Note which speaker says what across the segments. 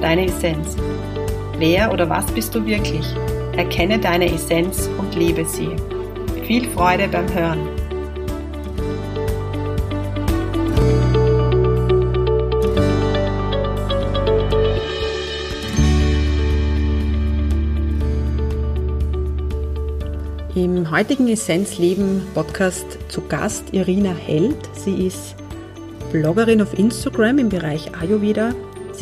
Speaker 1: deine Essenz. Wer oder was bist du wirklich? Erkenne deine Essenz und lebe sie. Viel Freude beim Hören. Im heutigen Essenzleben Podcast zu Gast Irina Held. Sie ist Bloggerin auf Instagram im Bereich Ayurveda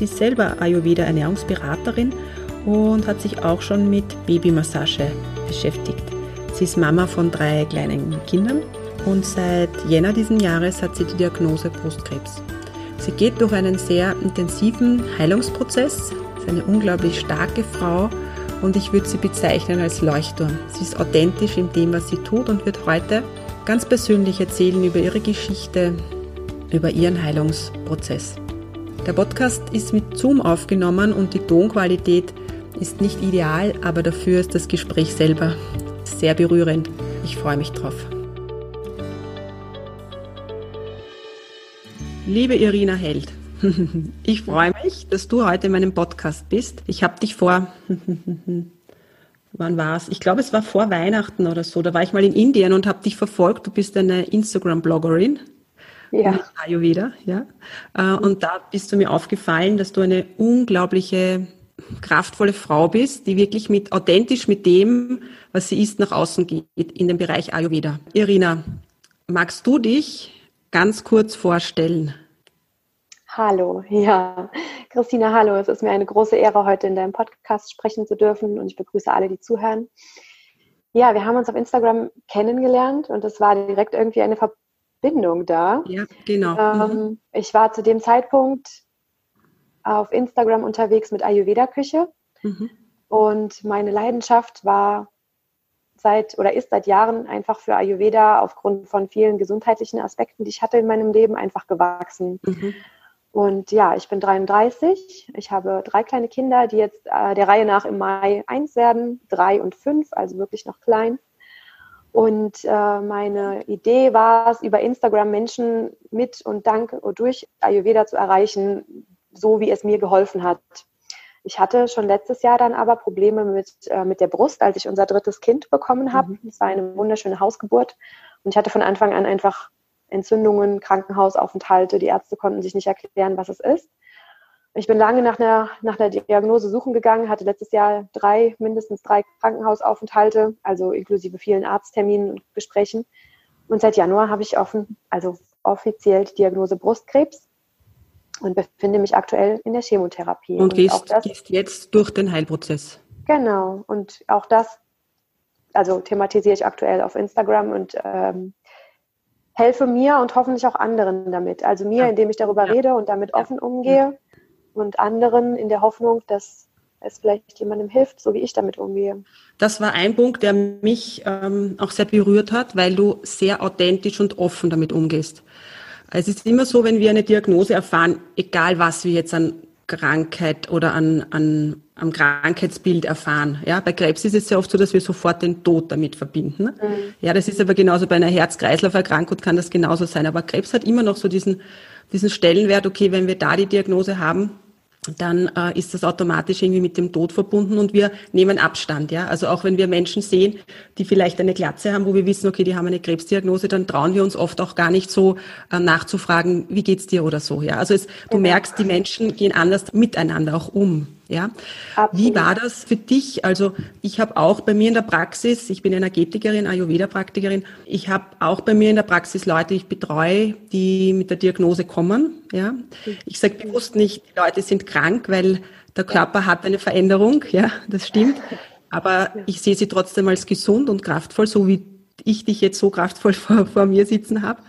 Speaker 1: Sie ist selber Ayurveda-Ernährungsberaterin und hat sich auch schon mit Babymassage beschäftigt. Sie ist Mama von drei kleinen Kindern und seit Jänner diesen Jahres hat sie die Diagnose Brustkrebs. Sie geht durch einen sehr intensiven Heilungsprozess, ist eine unglaublich starke Frau und ich würde sie bezeichnen als Leuchtturm. Sie ist authentisch in dem, was sie tut und wird heute ganz persönlich erzählen über ihre Geschichte, über ihren Heilungsprozess. Der Podcast ist mit Zoom aufgenommen und die Tonqualität ist nicht ideal, aber dafür ist das Gespräch selber sehr berührend. Ich freue mich drauf. Liebe Irina Held, ich freue mich, dass du heute in meinem Podcast bist. Ich habe dich vor, wann war es? Ich glaube, es war vor Weihnachten oder so. Da war ich mal in Indien und habe dich verfolgt. Du bist eine Instagram-Bloggerin ja. Ayurveda, ja. Äh, und da bist du mir aufgefallen, dass du eine unglaubliche, kraftvolle Frau bist, die wirklich mit, authentisch mit dem, was sie ist, nach außen geht, in den Bereich Ayurveda. Irina, magst du dich ganz kurz vorstellen?
Speaker 2: Hallo, ja. Christina, hallo. Es ist mir eine große Ehre, heute in deinem Podcast sprechen zu dürfen und ich begrüße alle, die zuhören. Ja, wir haben uns auf Instagram kennengelernt und es war direkt irgendwie eine Verbindung Bindung da.
Speaker 1: Ja, genau.
Speaker 2: Ähm, mhm. Ich war zu dem Zeitpunkt auf Instagram unterwegs mit Ayurveda-Küche mhm. und meine Leidenschaft war seit oder ist seit Jahren einfach für Ayurveda aufgrund von vielen gesundheitlichen Aspekten, die ich hatte in meinem Leben, einfach gewachsen. Mhm. Und ja, ich bin 33. Ich habe drei kleine Kinder, die jetzt äh, der Reihe nach im Mai eins werden, drei und fünf, also wirklich noch klein. Und äh, meine Idee war es, über Instagram Menschen mit und dank und durch Ayurveda zu erreichen, so wie es mir geholfen hat. Ich hatte schon letztes Jahr dann aber Probleme mit, äh, mit der Brust, als ich unser drittes Kind bekommen habe. Es mhm. war eine wunderschöne Hausgeburt. Und ich hatte von Anfang an einfach Entzündungen, Krankenhausaufenthalte. Die Ärzte konnten sich nicht erklären, was es ist. Ich bin lange nach einer, nach einer Diagnose suchen gegangen, hatte letztes Jahr drei, mindestens drei Krankenhausaufenthalte, also inklusive vielen Arztterminen und Gesprächen. Und seit Januar habe ich offen, also offiziell die Diagnose Brustkrebs und befinde mich aktuell in der Chemotherapie.
Speaker 1: Und, und gehst, das, gehst jetzt durch den Heilprozess.
Speaker 2: Genau. Und auch das, also thematisiere ich aktuell auf Instagram und ähm, helfe mir und hoffentlich auch anderen damit. Also mir, ja. indem ich darüber ja. rede und damit offen umgehe und anderen in der Hoffnung, dass es vielleicht jemandem hilft, so wie ich damit umgehe.
Speaker 1: Das war ein Punkt, der mich ähm, auch sehr berührt hat, weil du sehr authentisch und offen damit umgehst. Es ist immer so, wenn wir eine Diagnose erfahren, egal was wir jetzt an Krankheit oder an, an, am Krankheitsbild erfahren. Ja, bei Krebs ist es sehr oft so, dass wir sofort den Tod damit verbinden. Mhm. Ja, das ist aber genauso bei einer Herz-Kreislauf-Erkrankung kann das genauso sein. Aber Krebs hat immer noch so diesen, diesen Stellenwert, okay, wenn wir da die Diagnose haben, dann äh, ist das automatisch irgendwie mit dem Tod verbunden und wir nehmen Abstand. Ja? Also auch wenn wir Menschen sehen, die vielleicht eine Glatze haben, wo wir wissen, okay, die haben eine Krebsdiagnose, dann trauen wir uns oft auch gar nicht so äh, nachzufragen, wie geht's dir oder so. Ja? Also es, du merkst, die Menschen gehen anders miteinander auch um. Ja? Wie war das für dich? Also ich habe auch bei mir in der Praxis, ich bin Energetikerin, Ayurveda-Praktikerin, ich habe auch bei mir in der Praxis Leute, die ich betreue, die mit der Diagnose kommen. Ja? Ich sage bewusst nicht, die Leute sind krank, weil der Körper hat eine Veränderung, ja, das stimmt. Aber ich sehe sie trotzdem als gesund und kraftvoll, so wie ich dich jetzt so kraftvoll vor, vor mir sitzen habe.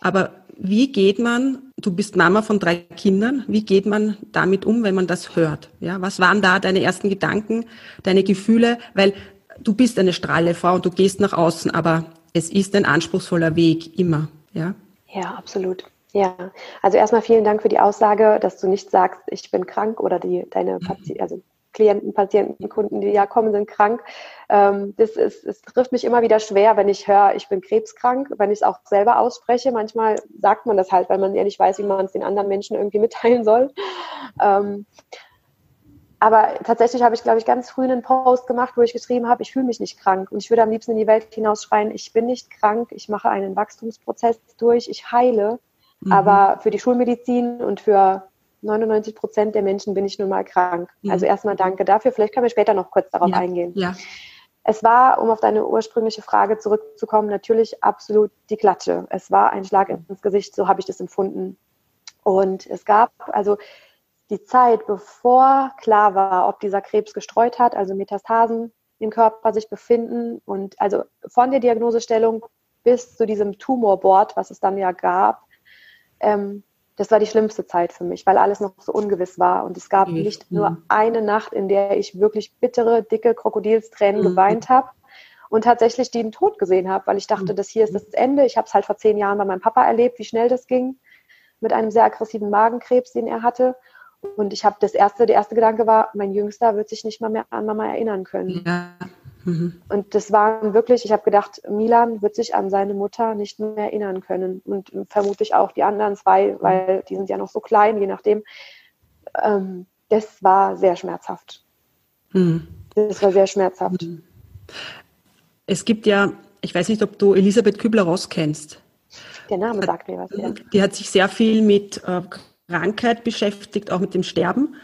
Speaker 1: Aber wie geht man, du bist Mama von drei Kindern, wie geht man damit um, wenn man das hört? Ja, was waren da deine ersten Gedanken, deine Gefühle? Weil du bist eine strahle Frau und du gehst nach außen, aber es ist ein anspruchsvoller Weg, immer. Ja,
Speaker 2: ja absolut. Ja, also erstmal vielen Dank für die Aussage, dass du nicht sagst, ich bin krank oder die, deine Patienten, also Klienten, Patienten, Kunden, die ja kommen, sind krank. Ähm, das ist, es trifft mich immer wieder schwer, wenn ich höre, ich bin krebskrank, wenn ich es auch selber ausspreche. Manchmal sagt man das halt, weil man ja nicht weiß, wie man es den anderen Menschen irgendwie mitteilen soll. Ähm, aber tatsächlich habe ich, glaube ich, ganz früh einen Post gemacht, wo ich geschrieben habe, ich fühle mich nicht krank und ich würde am liebsten in die Welt hinausschreien, ich bin nicht krank, ich mache einen Wachstumsprozess durch, ich heile. Mhm. Aber für die Schulmedizin und für 99 Prozent der Menschen bin ich nun mal krank. Mhm. Also erstmal danke dafür. Vielleicht können wir später noch kurz darauf
Speaker 1: ja.
Speaker 2: eingehen.
Speaker 1: Ja.
Speaker 2: Es war, um auf deine ursprüngliche Frage zurückzukommen, natürlich absolut die Klatsche. Es war ein Schlag ins Gesicht, so habe ich das empfunden. Und es gab also die Zeit, bevor klar war, ob dieser Krebs gestreut hat, also Metastasen im Körper sich befinden und also von der Diagnosestellung bis zu diesem Tumorboard, was es dann ja gab, ähm, das war die schlimmste Zeit für mich, weil alles noch so ungewiss war. Und es gab mhm. nicht nur mhm. eine Nacht, in der ich wirklich bittere, dicke Krokodilstränen mhm. geweint habe und tatsächlich den Tod gesehen habe, weil ich dachte, mhm. das hier ist das Ende. Ich habe es halt vor zehn Jahren bei meinem Papa erlebt, wie schnell das ging mit einem sehr aggressiven Magenkrebs, den er hatte. Und ich habe das erste, der erste Gedanke war, mein Jüngster wird sich nicht mal mehr an Mama erinnern können. Ja. Mhm. Und das waren wirklich, ich habe gedacht, Milan wird sich an seine Mutter nicht mehr erinnern können. Und vermutlich auch die anderen zwei, weil die sind ja noch so klein, je nachdem. Ähm, das war sehr schmerzhaft. Mhm. Das war sehr schmerzhaft. Mhm.
Speaker 1: Es gibt ja, ich weiß nicht, ob du Elisabeth Kübler-Ross kennst.
Speaker 2: Der Name sagt mir was,
Speaker 1: ja. Die hat sich sehr viel mit äh, Krankheit beschäftigt, auch mit dem Sterben,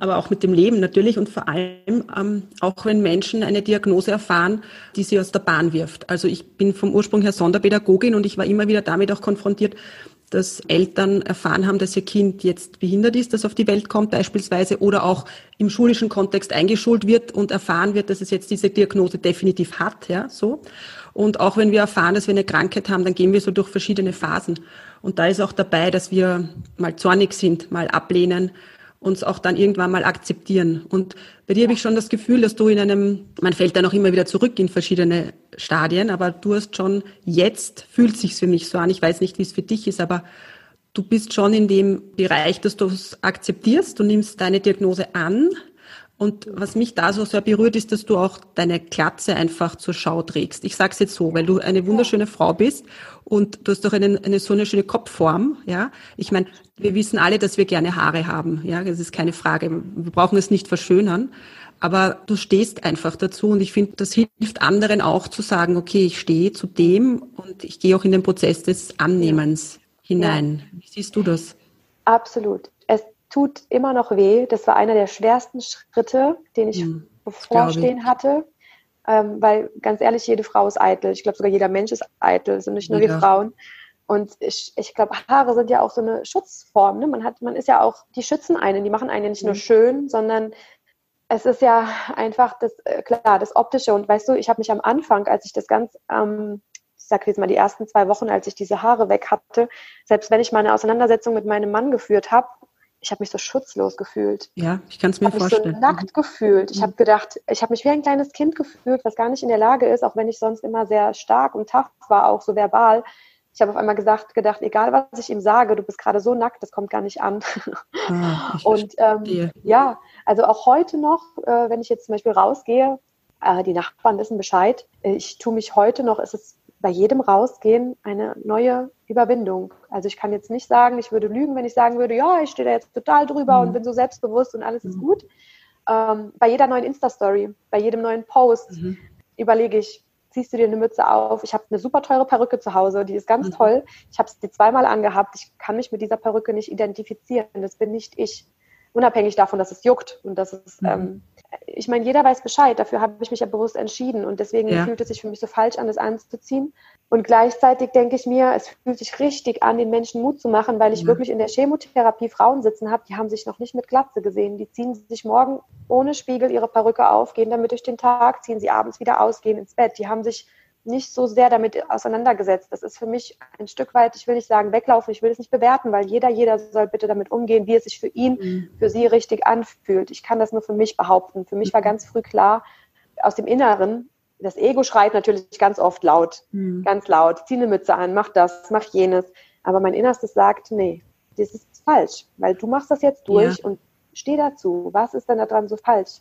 Speaker 1: aber auch mit dem Leben natürlich und vor allem ähm, auch wenn Menschen eine Diagnose erfahren, die sie aus der Bahn wirft. Also ich bin vom Ursprung her Sonderpädagogin und ich war immer wieder damit auch konfrontiert, dass Eltern erfahren haben, dass ihr Kind jetzt behindert ist, das auf die Welt kommt beispielsweise oder auch im schulischen Kontext eingeschult wird und erfahren wird, dass es jetzt diese Diagnose definitiv hat, ja, so. Und auch wenn wir erfahren, dass wir eine Krankheit haben, dann gehen wir so durch verschiedene Phasen. Und da ist auch dabei, dass wir mal zornig sind, mal ablehnen, uns auch dann irgendwann mal akzeptieren. Und bei dir habe ich schon das Gefühl, dass du in einem, man fällt dann auch immer wieder zurück in verschiedene Stadien, aber du hast schon jetzt, fühlt sich's für mich so an, ich weiß nicht, wie es für dich ist, aber du bist schon in dem Bereich, dass du es akzeptierst, du nimmst deine Diagnose an, und was mich da so sehr berührt, ist, dass du auch deine Glatze einfach zur Schau trägst. Ich sage es jetzt so, weil du eine wunderschöne Frau bist und du hast doch eine, eine so eine schöne Kopfform. Ja, ich meine, wir wissen alle, dass wir gerne Haare haben. Ja, das ist keine Frage. Wir brauchen es nicht verschönern. Aber du stehst einfach dazu und ich finde, das hilft anderen auch zu sagen, okay, ich stehe zu dem und ich gehe auch in den Prozess des Annehmens hinein. Ja. Wie siehst du das?
Speaker 2: Absolut tut immer noch weh. Das war einer der schwersten Schritte, den ich mhm, bevorstehen hatte. Ähm, weil ganz ehrlich, jede Frau ist eitel. Ich glaube, sogar jeder Mensch ist eitel, sind nicht nur ja. wir Frauen. Und ich, ich glaube, Haare sind ja auch so eine Schutzform. Ne? Man hat, man ist ja auch, die schützen einen, die machen einen nicht mhm. nur schön, sondern es ist ja einfach das, äh, klar, das Optische. Und weißt du, ich habe mich am Anfang, als ich das ganz, ähm, ich sage jetzt mal die ersten zwei Wochen, als ich diese Haare weg hatte, selbst wenn ich mal eine Auseinandersetzung mit meinem Mann geführt habe, ich habe mich so schutzlos gefühlt.
Speaker 1: Ja, ich kann es mir
Speaker 2: ich
Speaker 1: vorstellen.
Speaker 2: Mich so nackt mhm. gefühlt. Ich mhm. habe gedacht, ich habe mich wie ein kleines Kind gefühlt, was gar nicht in der Lage ist, auch wenn ich sonst immer sehr stark und tough war, auch so verbal. Ich habe auf einmal gesagt, gedacht, egal was ich ihm sage, du bist gerade so nackt, das kommt gar nicht an. Ah, und ähm, ja, also auch heute noch, äh, wenn ich jetzt zum Beispiel rausgehe, äh, die Nachbarn wissen Bescheid. Ich tue mich heute noch, ist es bei jedem Rausgehen eine neue Überwindung. Also ich kann jetzt nicht sagen, ich würde lügen, wenn ich sagen würde, ja, ich stehe da jetzt total drüber mhm. und bin so selbstbewusst und alles mhm. ist gut. Ähm, bei jeder neuen Insta-Story, bei jedem neuen Post mhm. überlege ich, ziehst du dir eine Mütze auf? Ich habe eine super teure Perücke zu Hause, die ist ganz mhm. toll. Ich habe sie zweimal angehabt. Ich kann mich mit dieser Perücke nicht identifizieren. Das bin nicht ich. Unabhängig davon, dass es juckt und dass es mhm. ähm, ich meine, jeder weiß Bescheid, dafür habe ich mich ja bewusst entschieden und deswegen ja. fühlt es sich für mich so falsch an, das anzuziehen. Und gleichzeitig denke ich mir, es fühlt sich richtig an, den Menschen Mut zu machen, weil ich ja. wirklich in der Chemotherapie Frauen sitzen habe, die haben sich noch nicht mit Glatze gesehen. Die ziehen sich morgen ohne Spiegel ihre Perücke auf, gehen damit durch den Tag, ziehen sie abends wieder aus, gehen ins Bett. Die haben sich nicht so sehr damit auseinandergesetzt. Das ist für mich ein Stück weit, ich will nicht sagen weglaufen, ich will es nicht bewerten, weil jeder, jeder soll bitte damit umgehen, wie es sich für ihn, mhm. für sie richtig anfühlt. Ich kann das nur für mich behaupten. Für mich war mhm. ganz früh klar, aus dem Inneren, das Ego schreit natürlich ganz oft laut, mhm. ganz laut, zieh eine Mütze an, mach das, mach jenes. Aber mein Innerstes sagt, nee, das ist falsch, weil du machst das jetzt durch ja. und steh dazu. Was ist denn daran so falsch?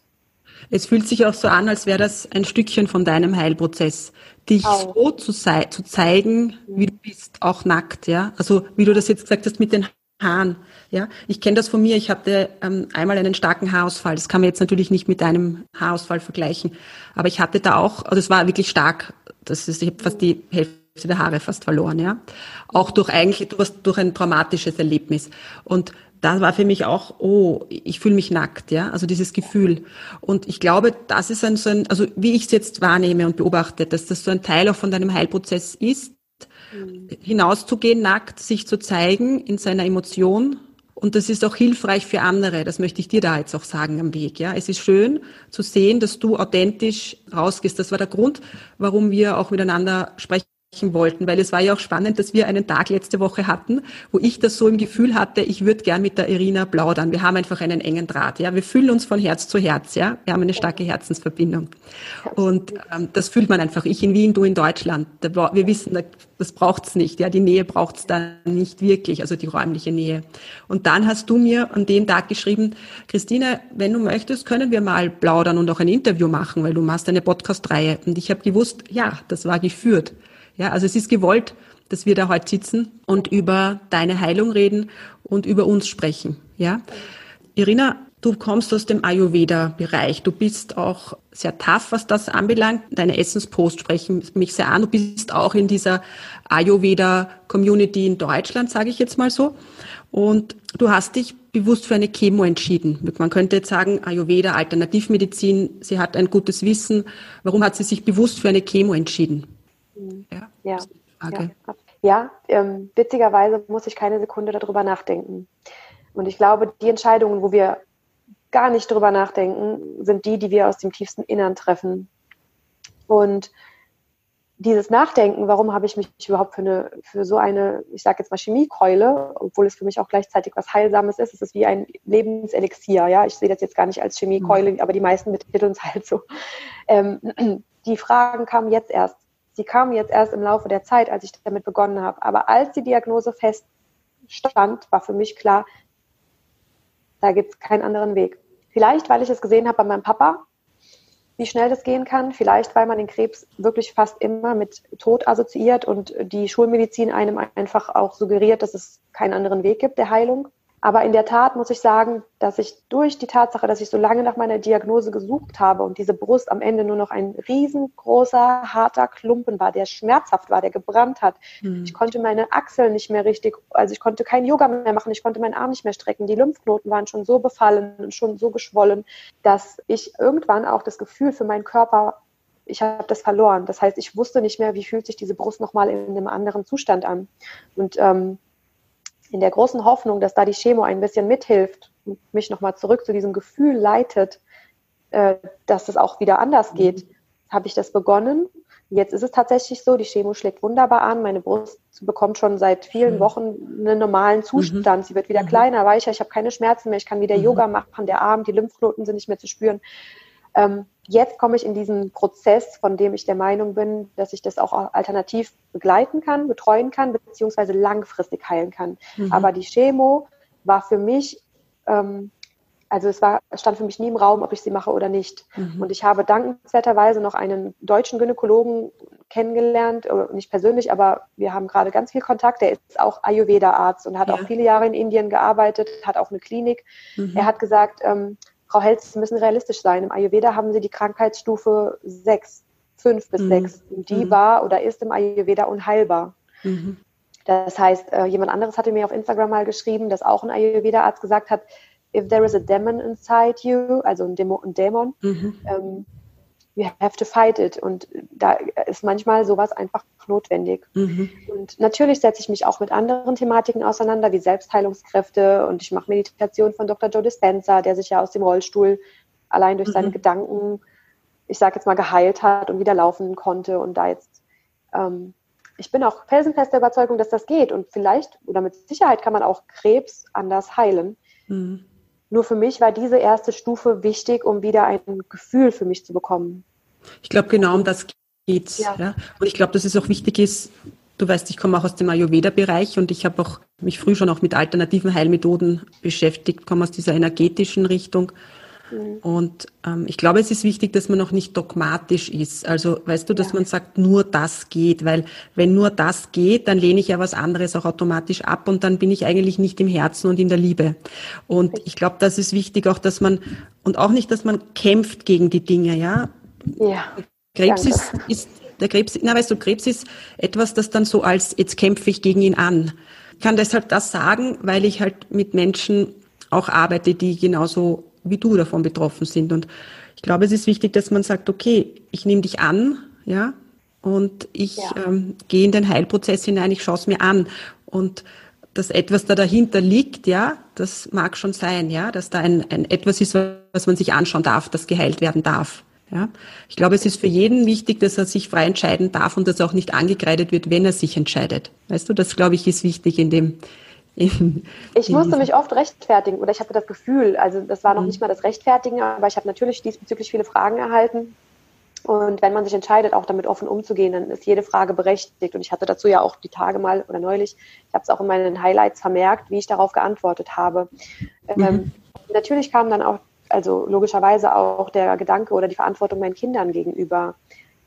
Speaker 1: Es fühlt sich auch so an, als wäre das ein Stückchen von deinem Heilprozess, dich auch. so zu, zu zeigen, wie du bist, auch nackt, ja. Also wie du das jetzt gesagt hast mit den Haaren, ja. Ich kenne das von mir. Ich hatte ähm, einmal einen starken Haarausfall. Das kann man jetzt natürlich nicht mit deinem Haarausfall vergleichen, aber ich hatte da auch, also es war wirklich stark. Das ist, ich habe fast die Hälfte der Haare fast verloren, ja. Auch durch eigentlich durch, durch ein traumatisches Erlebnis. Und da war für mich auch, oh, ich fühle mich nackt, ja, also dieses Gefühl. Und ich glaube, das ist ein, so ein, also wie ich es jetzt wahrnehme und beobachte, dass das so ein Teil auch von deinem Heilprozess ist, mhm. hinauszugehen, nackt, sich zu zeigen in seiner Emotion. Und das ist auch hilfreich für andere. Das möchte ich dir da jetzt auch sagen am Weg. Ja, es ist schön zu sehen, dass du authentisch rausgehst. Das war der Grund, warum wir auch miteinander sprechen wollten, weil es war ja auch spannend, dass wir einen Tag letzte Woche hatten, wo ich das so im Gefühl hatte, ich würde gern mit der Irina plaudern. Wir haben einfach einen engen Draht, ja. Wir fühlen uns von Herz zu Herz, ja. Wir haben eine starke Herzensverbindung. Und ähm, das fühlt man einfach. Ich in Wien, du in Deutschland. Wir wissen, das braucht's nicht, ja. Die Nähe braucht's dann nicht wirklich, also die räumliche Nähe. Und dann hast du mir an dem Tag geschrieben, Christine, wenn du möchtest, können wir mal plaudern und auch ein Interview machen, weil du machst eine Podcast-Reihe. Und ich habe gewusst, ja, das war geführt. Ja, also es ist gewollt, dass wir da heute sitzen und über deine Heilung reden und über uns sprechen. Ja, Irina, du kommst aus dem Ayurveda-Bereich. Du bist auch sehr tough, was das anbelangt. Deine Essenspost sprechen mich sehr an. Du bist auch in dieser Ayurveda-Community in Deutschland, sage ich jetzt mal so. Und du hast dich bewusst für eine Chemo entschieden. Man könnte jetzt sagen, Ayurveda, Alternativmedizin, sie hat ein gutes Wissen. Warum hat sie sich bewusst für eine Chemo entschieden?
Speaker 2: Ja, ja, ja, ja ähm, witzigerweise muss ich keine Sekunde darüber nachdenken. Und ich glaube, die Entscheidungen, wo wir gar nicht drüber nachdenken, sind die, die wir aus dem tiefsten Innern treffen. Und dieses Nachdenken, warum habe ich mich überhaupt für, eine, für so eine, ich sage jetzt mal Chemiekeule, obwohl es für mich auch gleichzeitig was Heilsames ist, es ist wie ein Lebenselixier, ja, ich sehe das jetzt gar nicht als Chemiekeule, mhm. aber die meisten betiteln es halt so. Ähm, die Fragen kamen jetzt erst. Sie kam jetzt erst im Laufe der Zeit, als ich damit begonnen habe. Aber als die Diagnose feststand, war für mich klar, da gibt es keinen anderen Weg. Vielleicht, weil ich es gesehen habe bei meinem Papa, wie schnell das gehen kann. Vielleicht, weil man den Krebs wirklich fast immer mit Tod assoziiert und die Schulmedizin einem einfach auch suggeriert, dass es keinen anderen Weg gibt der Heilung. Aber in der Tat muss ich sagen, dass ich durch die Tatsache, dass ich so lange nach meiner Diagnose gesucht habe und diese Brust am Ende nur noch ein riesengroßer, harter Klumpen war, der schmerzhaft war, der gebrannt hat. Mhm. Ich konnte meine Achseln nicht mehr richtig, also ich konnte kein Yoga mehr machen, ich konnte meinen Arm nicht mehr strecken. Die Lymphknoten waren schon so befallen und schon so geschwollen, dass ich irgendwann auch das Gefühl für meinen Körper ich habe das verloren. Das heißt, ich wusste nicht mehr, wie fühlt sich diese Brust nochmal in einem anderen Zustand an. Und ähm, in der großen Hoffnung, dass da die Chemo ein bisschen mithilft und mich nochmal zurück zu diesem Gefühl leitet, äh, dass es auch wieder anders mhm. geht, habe ich das begonnen. Jetzt ist es tatsächlich so, die Chemo schlägt wunderbar an. Meine Brust bekommt schon seit vielen Wochen einen normalen mhm. Zustand. Mhm. Sie wird wieder mhm. kleiner, weicher. Ich habe keine Schmerzen mehr. Ich kann wieder mhm. Yoga machen. Der Arm, die Lymphknoten sind nicht mehr zu spüren. Ähm, jetzt komme ich in diesen Prozess, von dem ich der Meinung bin, dass ich das auch alternativ begleiten kann, betreuen kann, beziehungsweise langfristig heilen kann. Mhm. Aber die Chemo war für mich, ähm, also es war, stand für mich nie im Raum, ob ich sie mache oder nicht. Mhm. Und ich habe dankenswerterweise noch einen deutschen Gynäkologen kennengelernt, äh, nicht persönlich, aber wir haben gerade ganz viel Kontakt. Der ist auch Ayurveda-Arzt und hat ja. auch viele Jahre in Indien gearbeitet, hat auch eine Klinik. Mhm. Er hat gesagt, ähm, Frau Helz, Sie müssen realistisch sein. Im Ayurveda haben Sie die Krankheitsstufe 6, 5 bis mhm. 6. Und die mhm. war oder ist im Ayurveda unheilbar. Mhm. Das heißt, äh, jemand anderes hatte mir auf Instagram mal geschrieben, dass auch ein Ayurveda-Arzt gesagt hat, if there is a demon inside you, also ein Dämon, ein Dämon mhm. ähm, you have to fight it. Und da ist manchmal sowas einfach notwendig. Mhm. Und natürlich setze ich mich auch mit anderen Thematiken auseinander, wie Selbstheilungskräfte. Und ich mache Meditation von Dr. Joe Dispenza, der sich ja aus dem Rollstuhl allein durch mhm. seine Gedanken, ich sage jetzt mal, geheilt hat und wieder laufen konnte und da jetzt ähm, ich bin auch felsenfest der Überzeugung, dass das geht. Und vielleicht oder mit Sicherheit kann man auch Krebs anders heilen. Mhm. Nur für mich war diese erste Stufe wichtig, um wieder ein Gefühl für mich zu bekommen.
Speaker 1: Ich glaube, genau um das geht's. Ja. ja. Und ich glaube, dass es auch wichtig ist, du weißt, ich komme auch aus dem Ayurveda-Bereich und ich habe auch mich früh schon auch mit alternativen Heilmethoden beschäftigt, komme aus dieser energetischen Richtung. Mhm. Und ähm, ich glaube, es ist wichtig, dass man auch nicht dogmatisch ist. Also weißt du, dass ja. man sagt, nur das geht, weil wenn nur das geht, dann lehne ich ja was anderes auch automatisch ab und dann bin ich eigentlich nicht im Herzen und in der Liebe. Und ich glaube, das ist wichtig auch, dass man und auch nicht, dass man kämpft gegen die Dinge, ja. Ja. Krebs ist, ist der Krebs, na weißt du, Krebs ist etwas, das dann so als jetzt kämpfe ich gegen ihn an. Ich kann deshalb das sagen, weil ich halt mit Menschen auch arbeite, die genauso wie du davon betroffen sind. Und ich glaube, es ist wichtig, dass man sagt, okay, ich nehme dich an, ja, und ich ja. ähm, gehe in den Heilprozess hinein, ich schaue es mir an. Und dass etwas da dahinter liegt, ja, das mag schon sein, ja, dass da ein, ein etwas ist, was man sich anschauen darf, das geheilt werden darf. Ja. Ich glaube, es ist für jeden wichtig, dass er sich frei entscheiden darf und dass auch nicht angekreidet wird, wenn er sich entscheidet. Weißt du, das glaube ich ist wichtig in dem,
Speaker 2: ich musste mich oft rechtfertigen oder ich hatte das Gefühl, also das war noch mhm. nicht mal das Rechtfertigen, aber ich habe natürlich diesbezüglich viele Fragen erhalten. Und wenn man sich entscheidet, auch damit offen umzugehen, dann ist jede Frage berechtigt. Und ich hatte dazu ja auch die Tage mal oder neulich, ich habe es auch in meinen Highlights vermerkt, wie ich darauf geantwortet habe. Mhm. Ähm, natürlich kam dann auch, also logischerweise auch der Gedanke oder die Verantwortung meinen Kindern gegenüber.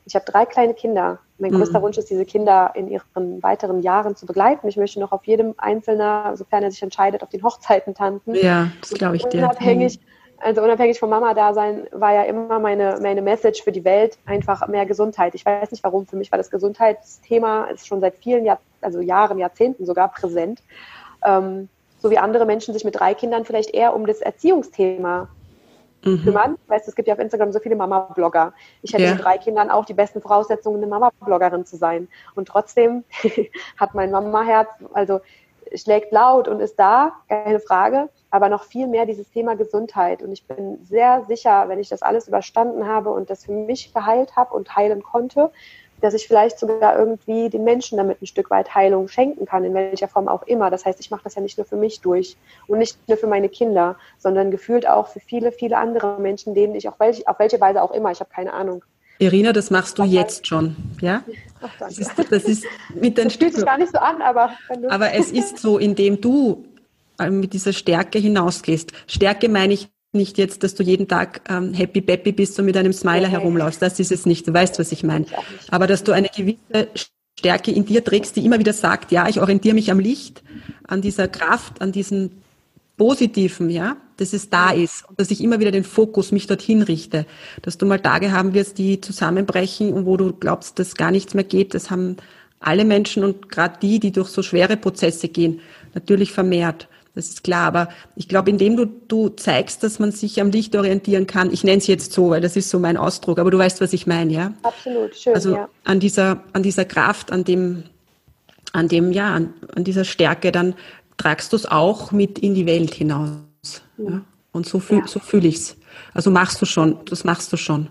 Speaker 2: Ich habe drei kleine Kinder. Mein mhm. größter Wunsch ist, diese Kinder in ihren weiteren Jahren zu begleiten. Ich möchte noch auf jedem Einzelner, sofern er sich entscheidet, auf den Hochzeiten tanzen.
Speaker 1: Ja, das glaube ich dir.
Speaker 2: Unabhängig, mhm. also unabhängig vom Mama-Dasein war ja immer meine, meine Message für die Welt einfach mehr Gesundheit. Ich weiß nicht warum. Für mich war das Gesundheitsthema ist schon seit vielen Jahr, also Jahren, Jahrzehnten sogar präsent. Ähm, so wie andere Menschen sich mit drei Kindern vielleicht eher um das Erziehungsthema mhm. kümmern. Weißt es gibt ja auf Instagram so viele Mama-Blogger. Ich hätte ja. mit drei Kindern auch die besten Voraussetzungen, eine Mama-Bloggerin zu sein. Und trotzdem hat mein Mama-Herz, also schlägt laut und ist da, keine Frage, aber noch viel mehr dieses Thema Gesundheit. Und ich bin sehr sicher, wenn ich das alles überstanden habe und das für mich geheilt habe und heilen konnte, dass ich vielleicht sogar irgendwie den Menschen damit ein Stück weit Heilung schenken kann, in welcher Form auch immer. Das heißt, ich mache das ja nicht nur für mich durch und nicht nur für meine Kinder, sondern gefühlt auch für viele, viele andere Menschen, denen ich auch welche, auf welche Weise auch immer, ich habe keine Ahnung.
Speaker 1: Irina, das machst du jetzt schon, ja?
Speaker 2: Ach. Das ist, das ist mit den sich gar nicht so an, aber
Speaker 1: aber es ist so, indem du äh, mit dieser Stärke hinausgehst. Stärke meine ich nicht jetzt, dass du jeden Tag ähm, happy peppy bist und mit einem Smiler herumlaufst. Das ist es nicht. Du weißt, was ich meine. Aber dass du eine gewisse Stärke in dir trägst, die immer wieder sagt, ja, ich orientiere mich am Licht, an dieser Kraft, an diesem Positiven, ja, dass es da ist und dass ich immer wieder den Fokus mich dorthin richte. Dass du mal Tage haben wirst, die zusammenbrechen und wo du glaubst, dass gar nichts mehr geht. Das haben alle Menschen und gerade die, die durch so schwere Prozesse gehen, natürlich vermehrt. Das ist klar, aber ich glaube, indem du, du zeigst, dass man sich am Licht orientieren kann, ich nenne es jetzt so, weil das ist so mein Ausdruck, aber du weißt, was ich meine, ja?
Speaker 2: Absolut, schön.
Speaker 1: Also
Speaker 2: ja.
Speaker 1: an dieser, an dieser Kraft, an dem, an dem, ja, an, an dieser Stärke, dann tragst du es auch mit in die Welt hinaus. Ja. ja? Und so, fühl, so fühle ich es. Also machst du schon, das machst du schon.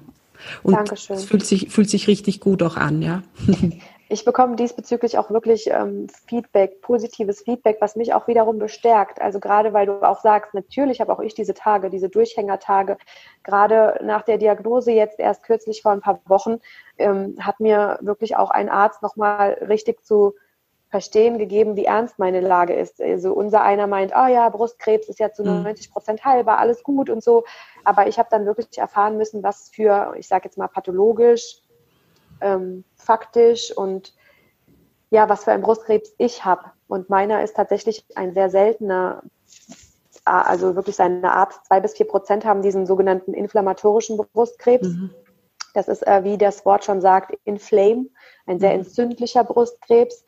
Speaker 1: Und Dankeschön. es fühlt sich, fühlt sich richtig gut auch an, ja.
Speaker 2: ich bekomme diesbezüglich auch wirklich ähm, Feedback, positives Feedback, was mich auch wiederum bestärkt. Also gerade weil du auch sagst, natürlich habe auch ich diese Tage, diese Durchhängertage. Gerade nach der Diagnose jetzt erst kürzlich vor ein paar Wochen ähm, hat mir wirklich auch ein Arzt nochmal richtig zu verstehen gegeben, wie ernst meine Lage ist. Also unser einer meint, oh ja, Brustkrebs ist ja zu 90 mhm. Prozent heilbar, alles gut und so. Aber ich habe dann wirklich erfahren müssen, was für, ich sage jetzt mal pathologisch, ähm, faktisch und ja, was für ein Brustkrebs ich habe. Und meiner ist tatsächlich ein sehr seltener, also wirklich seine Art, zwei bis vier Prozent haben diesen sogenannten inflammatorischen Brustkrebs. Mhm. Das ist, äh, wie das Wort schon sagt, inflame, ein sehr mhm. entzündlicher Brustkrebs.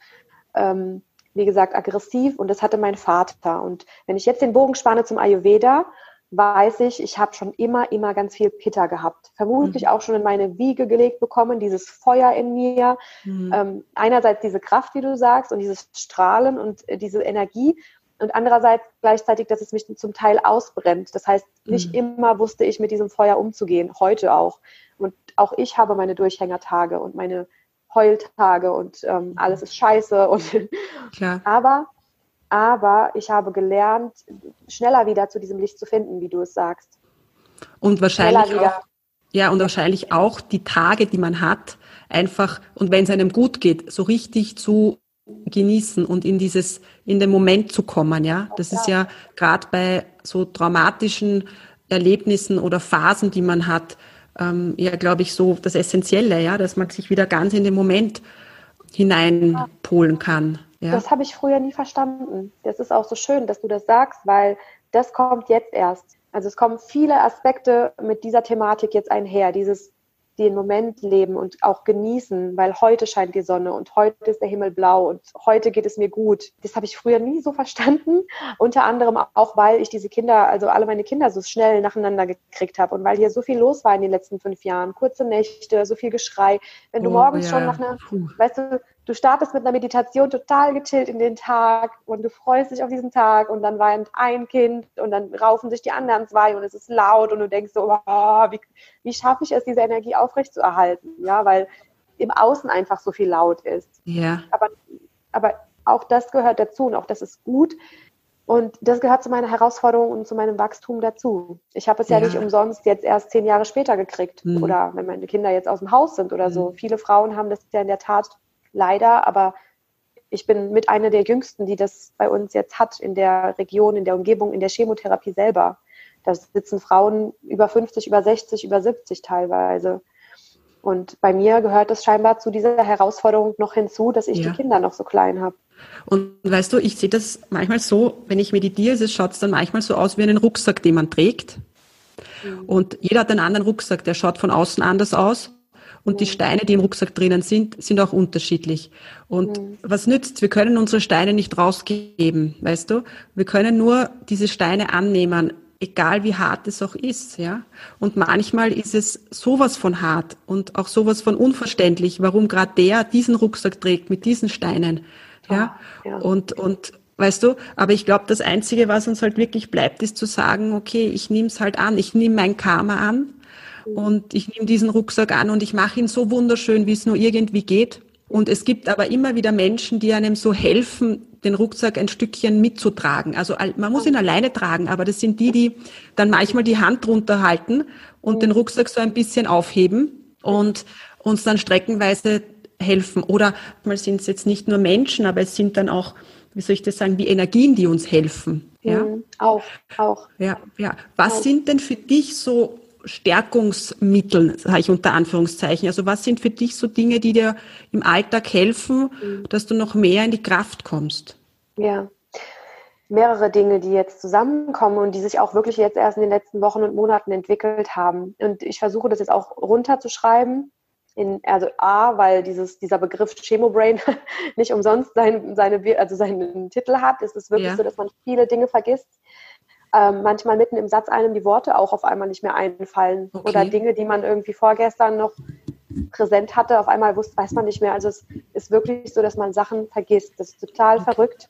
Speaker 2: Ähm, wie gesagt, aggressiv und das hatte mein Vater. Und wenn ich jetzt den Bogen spanne zum Ayurveda, weiß ich, ich habe schon immer, immer ganz viel Pitta gehabt. Vermutlich mhm. auch schon in meine Wiege gelegt bekommen, dieses Feuer in mir. Mhm. Ähm, einerseits diese Kraft, wie du sagst, und dieses Strahlen und äh, diese Energie. Und andererseits gleichzeitig, dass es mich zum Teil ausbrennt. Das heißt, nicht mhm. immer wusste ich mit diesem Feuer umzugehen, heute auch. Und auch ich habe meine Durchhängertage und meine Heultage und ähm, alles ist scheiße. Und Klar. aber, aber ich habe gelernt, schneller wieder zu diesem Licht zu finden, wie du es sagst.
Speaker 1: Und wahrscheinlich auch, ja, und wahrscheinlich auch die Tage, die man hat, einfach, und wenn es einem gut geht, so richtig zu genießen und in dieses, in den Moment zu kommen, ja. Das ist ja gerade bei so traumatischen Erlebnissen oder Phasen, die man hat, ähm, ja, glaube ich, so das Essentielle, ja, dass man sich wieder ganz in den Moment hineinpolen kann. Ja.
Speaker 2: Das habe ich früher nie verstanden. Das ist auch so schön, dass du das sagst, weil das kommt jetzt erst. Also es kommen viele Aspekte mit dieser Thematik jetzt einher. Dieses den Moment leben und auch genießen, weil heute scheint die Sonne und heute ist der Himmel blau und heute geht es mir gut. Das habe ich früher nie so verstanden. Unter anderem auch, weil ich diese Kinder, also alle meine Kinder so schnell nacheinander gekriegt habe und weil hier so viel los war in den letzten fünf Jahren. Kurze Nächte, so viel Geschrei. Wenn du oh, morgens ja. schon nach einer, Puh. weißt du, du startest mit einer Meditation total gechillt in den Tag und du freust dich auf diesen Tag und dann weint ein Kind und dann raufen sich die anderen zwei und es ist laut und du denkst so, oh, wie, wie schaffe ich es, diese Energie aufrechtzuerhalten? Ja, weil im Außen einfach so viel laut ist.
Speaker 1: Ja.
Speaker 2: Aber, aber auch das gehört dazu und auch das ist gut. Und das gehört zu meiner Herausforderung und zu meinem Wachstum dazu. Ich habe es ja. ja, nicht umsonst jetzt erst zehn Jahre später gekriegt. Mhm. Oder wenn meine Kinder jetzt aus dem Haus sind oder mhm. so. Viele Frauen haben das ja in der Tat leider, aber ich bin mit einer der jüngsten, die das bei uns jetzt hat in der Region, in der Umgebung, in der Chemotherapie selber. Da sitzen Frauen über 50, über 60, über 70 teilweise. Und bei mir gehört es scheinbar zu dieser Herausforderung noch hinzu, dass ich ja. die Kinder noch so klein habe.
Speaker 1: Und weißt du, ich sehe das manchmal so, wenn ich meditiere, schaut es dann manchmal so aus wie einen Rucksack, den man trägt. Mhm. Und jeder hat einen anderen Rucksack, der schaut von außen anders aus. Und die Steine, die im Rucksack drinnen sind, sind auch unterschiedlich. Und mhm. was nützt? Wir können unsere Steine nicht rausgeben, weißt du? Wir können nur diese Steine annehmen, egal wie hart es auch ist, ja. Und manchmal ist es sowas von hart und auch sowas von unverständlich, warum gerade der diesen Rucksack trägt mit diesen Steinen, ja. ja. Und, und, weißt du, aber ich glaube, das Einzige, was uns halt wirklich bleibt, ist zu sagen, okay, ich nehme es halt an, ich nehme mein Karma an, und ich nehme diesen Rucksack an und ich mache ihn so wunderschön, wie es nur irgendwie geht. Und es gibt aber immer wieder Menschen, die einem so helfen, den Rucksack ein Stückchen mitzutragen. Also man muss ihn alleine tragen, aber das sind die, die dann manchmal die Hand drunter halten und den Rucksack so ein bisschen aufheben und uns dann streckenweise helfen. Oder mal sind es jetzt nicht nur Menschen, aber es sind dann auch, wie soll ich das sagen, die Energien, die uns helfen. Ja,
Speaker 2: mhm, auch, auch.
Speaker 1: Ja, ja. Was auch. sind denn für dich so Stärkungsmittel, sage ich unter Anführungszeichen? Also was sind für dich so Dinge, die dir im Alltag helfen, mhm. dass du noch mehr in die Kraft kommst?
Speaker 2: Ja, mehrere Dinge, die jetzt zusammenkommen und die sich auch wirklich jetzt erst in den letzten Wochen und Monaten entwickelt haben. Und ich versuche das jetzt auch runterzuschreiben. In, also A, weil dieses, dieser Begriff Chemobrain nicht umsonst sein, seine, also seinen Titel hat. Es ist wirklich ja. so, dass man viele Dinge vergisst ähm, manchmal mitten im Satz einem die Worte auch auf einmal nicht mehr einfallen. Okay. Oder Dinge, die man irgendwie vorgestern noch präsent hatte, auf einmal wusste, weiß man nicht mehr. Also es ist wirklich so, dass man Sachen vergisst. Das ist total okay. verrückt.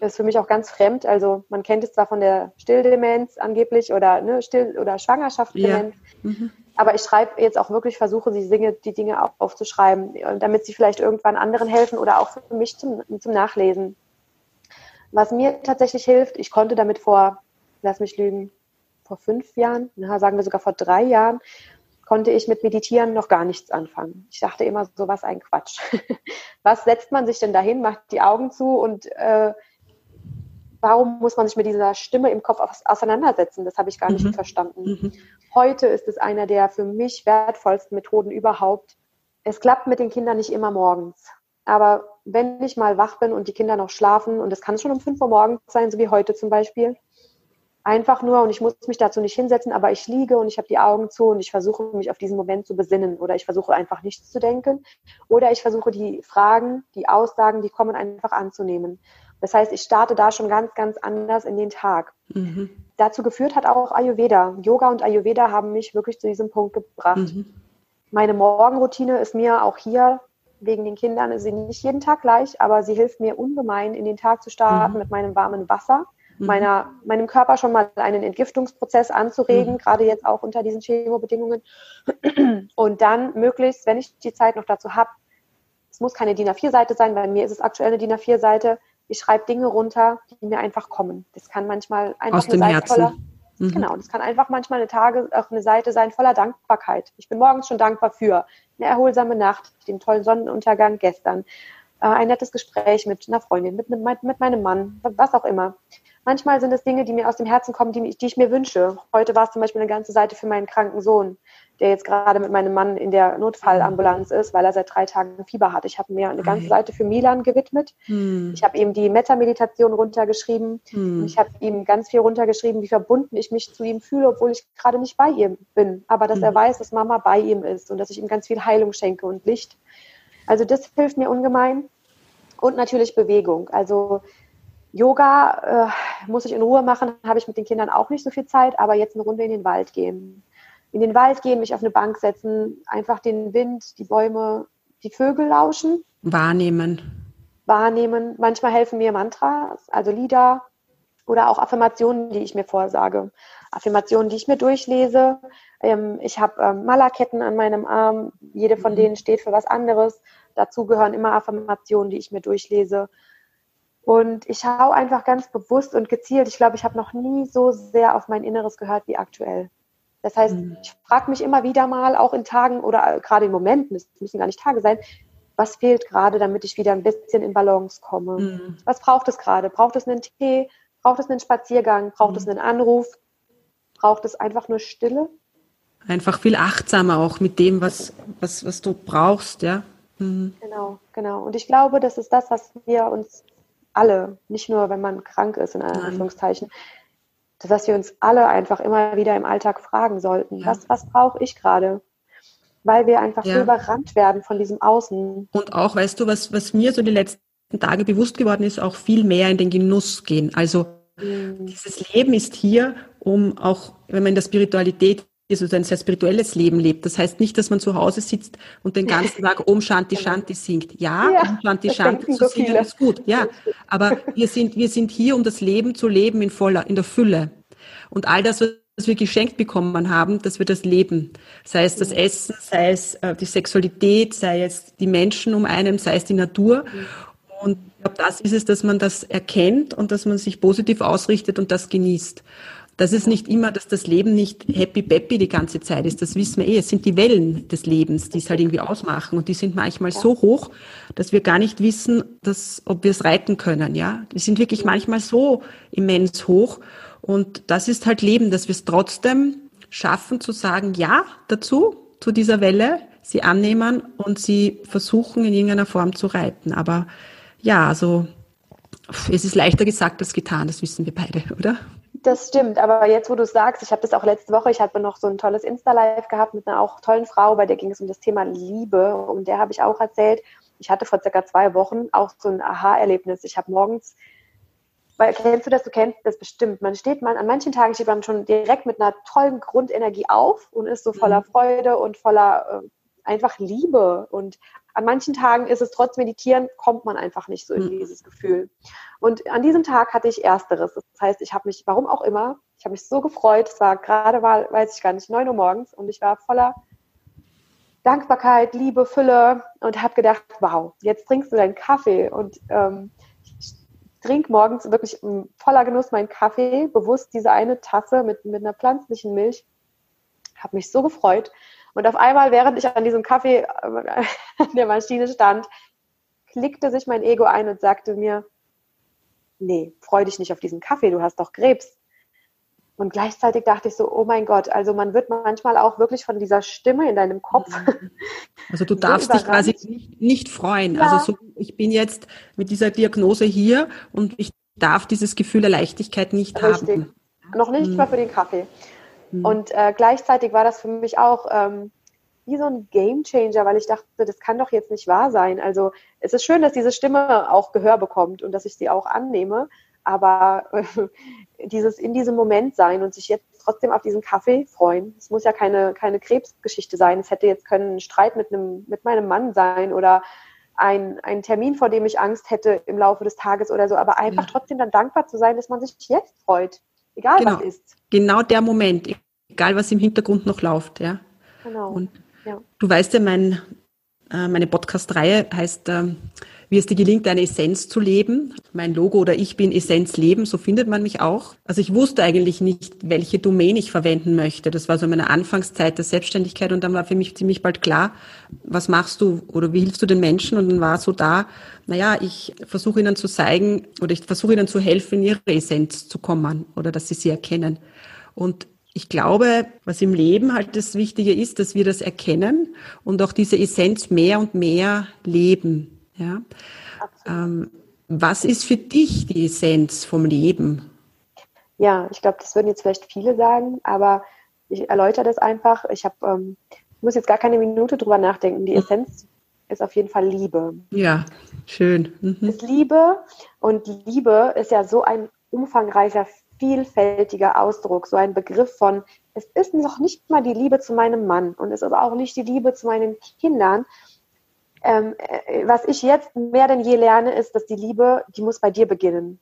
Speaker 2: Das ist für mich auch ganz fremd. Also man kennt es zwar von der Stilldemenz angeblich oder ne, Still- oder Schwangerschaftsdemenz. Ja. Mhm. Aber ich schreibe jetzt auch wirklich, versuche die Dinge, die Dinge auch aufzuschreiben, damit sie vielleicht irgendwann anderen helfen oder auch für mich zum, zum Nachlesen. Was mir tatsächlich hilft, ich konnte damit vor lass mich lügen, vor fünf Jahren, na, sagen wir sogar vor drei Jahren, konnte ich mit Meditieren noch gar nichts anfangen. Ich dachte immer, so was ein Quatsch. was setzt man sich denn dahin, macht die Augen zu und äh, warum muss man sich mit dieser Stimme im Kopf auseinandersetzen? Das habe ich gar nicht mhm. verstanden. Mhm. Heute ist es einer der für mich wertvollsten Methoden überhaupt. Es klappt mit den Kindern nicht immer morgens. Aber wenn ich mal wach bin und die Kinder noch schlafen, und es kann schon um 5 Uhr morgens sein, so wie heute zum Beispiel, einfach nur und ich muss mich dazu nicht hinsetzen, aber ich liege und ich habe die Augen zu und ich versuche mich auf diesen Moment zu besinnen oder ich versuche einfach nichts zu denken oder ich versuche die Fragen, die Aussagen, die kommen einfach anzunehmen. Das heißt, ich starte da schon ganz, ganz anders in den Tag. Mhm. Dazu geführt hat auch Ayurveda. Yoga und Ayurveda haben mich wirklich zu diesem Punkt gebracht. Mhm. Meine Morgenroutine ist mir auch hier wegen den Kindern ist sie nicht jeden Tag gleich, aber sie hilft mir ungemein, in den Tag zu starten mhm. mit meinem warmen Wasser. Meiner, meinem Körper schon mal einen Entgiftungsprozess anzuregen, mhm. gerade jetzt auch unter diesen Chemobedingungen. Und dann möglichst, wenn ich die Zeit noch dazu habe, Es muss keine DIN A4-Seite sein, bei mir ist es aktuell eine DIN A4-Seite. Ich schreibe Dinge runter, die mir einfach kommen. Das kann manchmal einfach
Speaker 1: Aus eine Seite Herzen. voller.
Speaker 2: Mhm. Genau, das kann einfach manchmal eine Tage, auch eine Seite sein voller Dankbarkeit. Ich bin morgens schon dankbar für eine erholsame Nacht, den tollen Sonnenuntergang gestern, äh, ein nettes Gespräch mit einer Freundin, mit, mit, mit meinem Mann, was auch immer. Manchmal sind es Dinge, die mir aus dem Herzen kommen, die, die ich mir wünsche. Heute war es zum Beispiel eine ganze Seite für meinen kranken Sohn, der jetzt gerade mit meinem Mann in der Notfallambulanz ist, weil er seit drei Tagen Fieber hat. Ich habe mir eine ganze Seite für Milan gewidmet. Hm. Ich habe ihm die Metta-Meditation runtergeschrieben. Hm. Ich habe ihm ganz viel runtergeschrieben, wie verbunden ich mich zu ihm fühle, obwohl ich gerade nicht bei ihm bin. Aber dass hm. er weiß, dass Mama bei ihm ist und dass ich ihm ganz viel Heilung schenke und Licht. Also das hilft mir ungemein. Und natürlich Bewegung. Also Yoga äh, muss ich in Ruhe machen, habe ich mit den Kindern auch nicht so viel Zeit, aber jetzt eine Runde in den Wald gehen. In den Wald gehen, mich auf eine Bank setzen, einfach den Wind, die Bäume, die Vögel lauschen.
Speaker 1: Wahrnehmen.
Speaker 2: Wahrnehmen. Manchmal helfen mir Mantras, also Lieder oder auch Affirmationen, die ich mir vorsage. Affirmationen, die ich mir durchlese. Ähm, ich habe ähm, Malerketten an meinem Arm. Jede von mhm. denen steht für was anderes. Dazu gehören immer Affirmationen, die ich mir durchlese. Und ich schaue einfach ganz bewusst und gezielt. Ich glaube, ich habe noch nie so sehr auf mein Inneres gehört wie aktuell. Das heißt, mhm. ich frage mich immer wieder mal, auch in Tagen oder gerade in Momenten, es müssen gar nicht Tage sein, was fehlt gerade, damit ich wieder ein bisschen in Balance komme? Mhm. Was braucht es gerade? Braucht es einen Tee? Braucht es einen Spaziergang? Braucht mhm. es einen Anruf? Braucht es einfach nur Stille?
Speaker 1: Einfach viel achtsamer auch mit dem, was, was, was du brauchst, ja.
Speaker 2: Mhm. Genau, genau. Und ich glaube, das ist das, was wir uns alle, nicht nur wenn man krank ist, in Anführungszeichen, dass wir uns alle einfach immer wieder im Alltag fragen sollten, ja. was, was brauche ich gerade? Weil wir einfach ja. so überrannt werden von diesem Außen.
Speaker 1: Und auch, weißt du, was, was mir so die letzten Tage bewusst geworden ist, auch viel mehr in den Genuss gehen. Also mhm. dieses Leben ist hier, um auch, wenn man in der Spiritualität also ein sehr spirituelles Leben lebt. Das heißt nicht, dass man zu Hause sitzt und den ganzen Tag Om Shanti Shanti singt. Ja, ja Om Shanti Shanti zu so singen ist gut, ja. Aber wir sind, wir sind hier, um das Leben zu leben in voller, in der Fülle. Und all das, was wir geschenkt bekommen haben, dass wir das leben. Sei es das Essen, sei es äh, die Sexualität, sei es die Menschen um einen, sei es die Natur. Und ich glaube, das ist es, dass man das erkennt und dass man sich positiv ausrichtet und das genießt. Das ist nicht immer, dass das Leben nicht happy peppy die ganze Zeit ist. Das wissen wir eh. Es sind die Wellen des Lebens, die es halt irgendwie ausmachen. Und die sind manchmal so hoch, dass wir gar nicht wissen, dass, ob wir es reiten können, ja. Die sind wirklich manchmal so immens hoch. Und das ist halt Leben, dass wir es trotzdem schaffen zu sagen, ja, dazu, zu dieser Welle, sie annehmen und sie versuchen in irgendeiner Form zu reiten. Aber ja, also, es ist leichter gesagt als getan, das wissen wir beide, oder?
Speaker 2: Das stimmt, aber jetzt, wo du es sagst, ich habe das auch letzte Woche, ich habe noch so ein tolles Insta-Live gehabt mit einer auch tollen Frau, bei der ging es um das Thema Liebe und der habe ich auch erzählt, ich hatte vor circa zwei Wochen auch so ein Aha-Erlebnis. Ich habe morgens, weil kennst du das, du kennst das bestimmt, man steht man, an manchen Tagen steht man schon direkt mit einer tollen Grundenergie auf und ist so voller mhm. Freude und voller äh, einfach Liebe und an manchen Tagen ist es trotz Meditieren, kommt man einfach nicht so in mhm. dieses Gefühl. Und an diesem Tag hatte ich Ersteres. Das heißt, ich habe mich, warum auch immer, ich habe mich so gefreut. Es war gerade mal, weiß ich gar nicht, 9 Uhr morgens und ich war voller Dankbarkeit, Liebe, Fülle und habe gedacht, wow, jetzt trinkst du deinen Kaffee und ähm, ich trinke morgens wirklich voller Genuss meinen Kaffee, bewusst diese eine Tasse mit, mit einer pflanzlichen Milch. Habe mich so gefreut und auf einmal, während ich an diesem Kaffee äh, an der Maschine stand, klickte sich mein Ego ein und sagte mir, nee, freu dich nicht auf diesen Kaffee, du hast doch Krebs. Und gleichzeitig dachte ich so, oh mein Gott, also man wird manchmal auch wirklich von dieser Stimme in deinem Kopf.
Speaker 1: Mhm. Also du darfst so dich quasi nicht, nicht freuen. Ja. Also so, ich bin jetzt mit dieser Diagnose hier und ich darf dieses Gefühl der Leichtigkeit nicht Richtig. haben.
Speaker 2: Noch nicht mhm. mal für den Kaffee. Mhm. Und äh, gleichzeitig war das für mich auch ähm, wie so ein Game Changer, weil ich dachte, das kann doch jetzt nicht wahr sein. Also es ist schön, dass diese Stimme auch Gehör bekommt und dass ich sie auch annehme, aber äh, dieses in diesem Moment sein und sich jetzt trotzdem auf diesen Kaffee freuen. Es muss ja keine, keine Krebsgeschichte sein. Es hätte jetzt können ein Streit mit, einem, mit meinem Mann sein oder ein, ein Termin, vor dem ich Angst hätte im Laufe des Tages oder so, aber einfach ja. trotzdem dann dankbar zu sein, dass man sich jetzt freut, egal
Speaker 1: genau.
Speaker 2: was ist.
Speaker 1: Genau der Moment, egal was im Hintergrund noch läuft, ja. Genau. Und ja. du weißt ja, mein, Äh, meine Podcast-Reihe heißt ähm, wie es dir gelingt, deine Essenz zu leben. Mein Logo oder ich bin Essenz leben, so findet man mich auch. Also ich wusste eigentlich nicht, welche Domain ich verwenden möchte. Das war so meine Anfangszeit der Selbstständigkeit und dann war für mich ziemlich bald klar, was machst du oder wie hilfst du den Menschen? Und dann war so da, naja, ich versuche ihnen zu zeigen oder ich versuche ihnen zu helfen, in ihre Essenz zu kommen oder dass sie sie erkennen. Und ich glaube, was im Leben halt das Wichtige ist, dass wir das erkennen und auch diese Essenz mehr und mehr leben. Ja? Ähm, was ist für dich die Essenz vom Leben?
Speaker 2: Ja, ich glaube, das würden jetzt vielleicht viele sagen, aber ich erläutere das einfach. Ich habe, ähm, muss jetzt gar keine Minute drüber nachdenken. Die mhm. Essenz ist auf jeden Fall Liebe.
Speaker 1: Ja, schön.
Speaker 2: Mhm. Ist Liebe und Liebe ist ja so ein umfangreicher, vielfältiger Ausdruck, so ein Begriff von, es ist noch nicht mal die Liebe zu meinem Mann und es ist auch nicht die Liebe zu meinen Kindern, ähm, äh, was ich jetzt mehr denn je lerne, ist, dass die Liebe, die muss bei dir beginnen.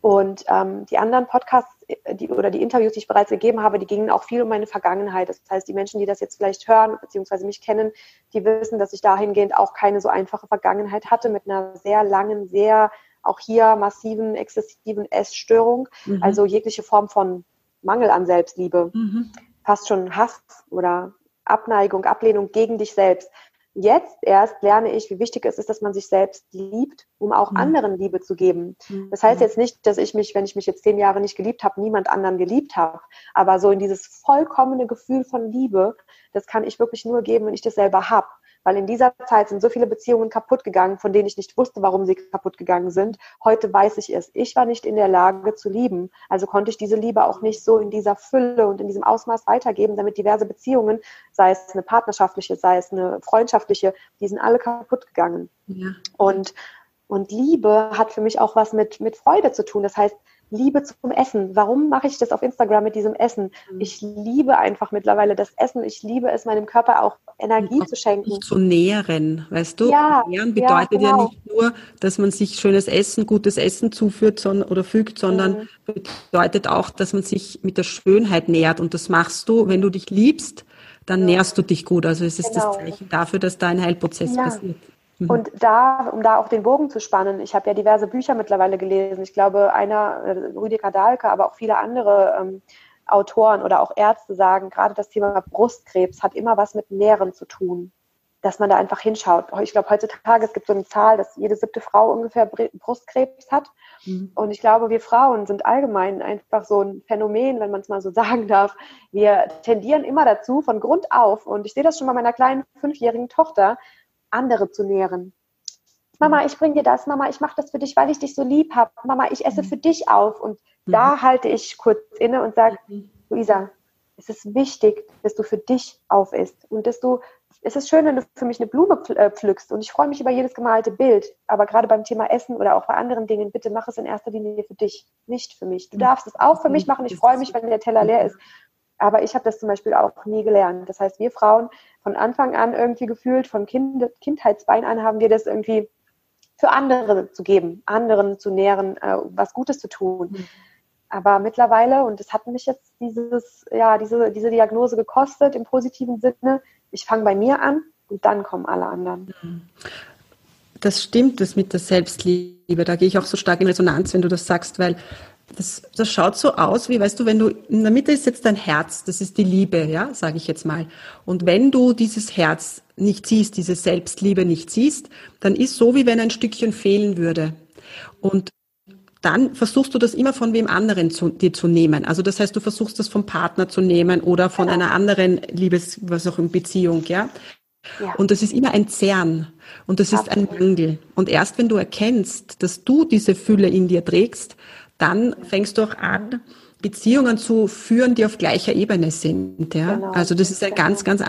Speaker 2: Und ähm, die anderen Podcasts äh, die, oder die Interviews, die ich bereits gegeben habe, die gingen auch viel um meine Vergangenheit. Das heißt, die Menschen, die das jetzt vielleicht hören bzw. mich kennen, die wissen, dass ich dahingehend auch keine so einfache Vergangenheit hatte mit einer sehr langen, sehr auch hier massiven, exzessiven Essstörung. Mhm. Also jegliche Form von Mangel an Selbstliebe. Mhm. Fast schon Hass oder Abneigung, Ablehnung gegen dich selbst. Jetzt erst lerne ich, wie wichtig es ist, dass man sich selbst liebt, um auch mhm. anderen Liebe zu geben. Mhm. Das heißt jetzt nicht, dass ich mich, wenn ich mich jetzt zehn Jahre nicht geliebt habe, niemand anderen geliebt habe. Aber so in dieses vollkommene Gefühl von Liebe, das kann ich wirklich nur geben, wenn ich das selber habe weil in dieser Zeit sind so viele Beziehungen kaputt gegangen, von denen ich nicht wusste, warum sie kaputt gegangen sind. Heute weiß ich es. Ich war nicht in der Lage zu lieben, also konnte ich diese Liebe auch nicht so in dieser Fülle und in diesem Ausmaß weitergeben, damit diverse Beziehungen, sei es eine partnerschaftliche, sei es eine freundschaftliche, die sind alle kaputt gegangen. Ja. Und und Liebe hat für mich auch was mit, mit Freude zu tun. Das heißt, Liebe zum Essen. Warum mache ich das auf Instagram mit diesem Essen? Mhm. Ich liebe einfach mittlerweile das Essen. Ich liebe es, meinem Körper auch Energie auch zu schenken.
Speaker 1: Zu nähren, weißt du? Ja, Nähren bedeutet ja, genau. ja, nicht nur, dass man sich schönes Essen, gutes Essen zuführt sondern, oder fügt, sondern mhm. bedeutet auch, dass man sich mit der Schönheit nährt. Und das machst du, wenn du dich liebst, dann ja. nährst du dich gut. Also es ist genau. das Zeichen dafür, dass da ein Heilprozess ja. passiert.
Speaker 2: Mhm. Und da, um da auch den Bogen zu spannen, ich habe ja diverse Bücher mittlerweile gelesen. Ich glaube, einer, äh, Rüdiger Dahlke, aber auch viele andere ähm, Autoren oder auch Ärzte sagen, gerade das Thema Brustkrebs hat immer was mit Nähren zu tun, dass man da einfach hinschaut. Ich glaube, heutzutage, es gibt so eine Zahl, dass jede siebte Frau ungefähr Brustkrebs hat. Mhm. Und ich glaube, wir Frauen sind allgemein einfach so ein Phänomen, wenn man es mal so sagen darf. Wir tendieren immer dazu, von Grund auf, und ich sehe das schon bei meiner kleinen fünfjährigen Tochter, andere zu nähren. Mama, mhm. ich bringe dir das. Mama, ich mache das für dich, weil ich dich so lieb habe. Mama, ich esse mhm. für dich auf. Und mhm. da halte ich kurz inne und sage, Luisa, es ist wichtig, dass du für dich auf isst und dass du es ist schön, wenn du für mich eine Blume äh, pflückst und ich freue mich über jedes gemalte Bild. Aber gerade beim Thema Essen oder auch bei anderen Dingen, bitte mach es in erster Linie für dich, nicht für mich. Du darfst es auch für mich machen. Ich freue mich, wenn der Teller leer ist. Aber ich habe das zum Beispiel auch nie gelernt. Das heißt, wir Frauen von Anfang an irgendwie gefühlt, von kind, Kindheitsbein an haben wir das irgendwie für andere zu geben, anderen zu nähren, äh, was Gutes zu tun. Mhm. Aber mittlerweile, und es hat mich jetzt dieses, ja, diese, diese Diagnose gekostet im positiven Sinne, ich fange bei mir an und dann kommen alle anderen.
Speaker 1: Das stimmt, das mit der Selbstliebe. Da gehe ich auch so stark in Resonanz, wenn du das sagst, weil das, das schaut so aus, wie weißt du, wenn du in der Mitte ist jetzt dein Herz, das ist die Liebe, ja, sage ich jetzt mal. Und wenn du dieses Herz nicht siehst, diese Selbstliebe nicht siehst, dann ist so, wie wenn ein Stückchen fehlen würde. Und dann versuchst du das immer von wem anderen zu, dir zu nehmen. Also das heißt, du versuchst das vom Partner zu nehmen oder von einer anderen Liebes, was auch in Beziehung, ja. Ja. Und das ist immer ein Zerren und das ist ein Mangel. Und erst wenn du erkennst, dass du diese Fülle in dir trägst, dann fängst du auch an, Beziehungen zu führen, die auf gleicher Ebene sind. Ja? Genau. Also das ist eine ganz, ganz,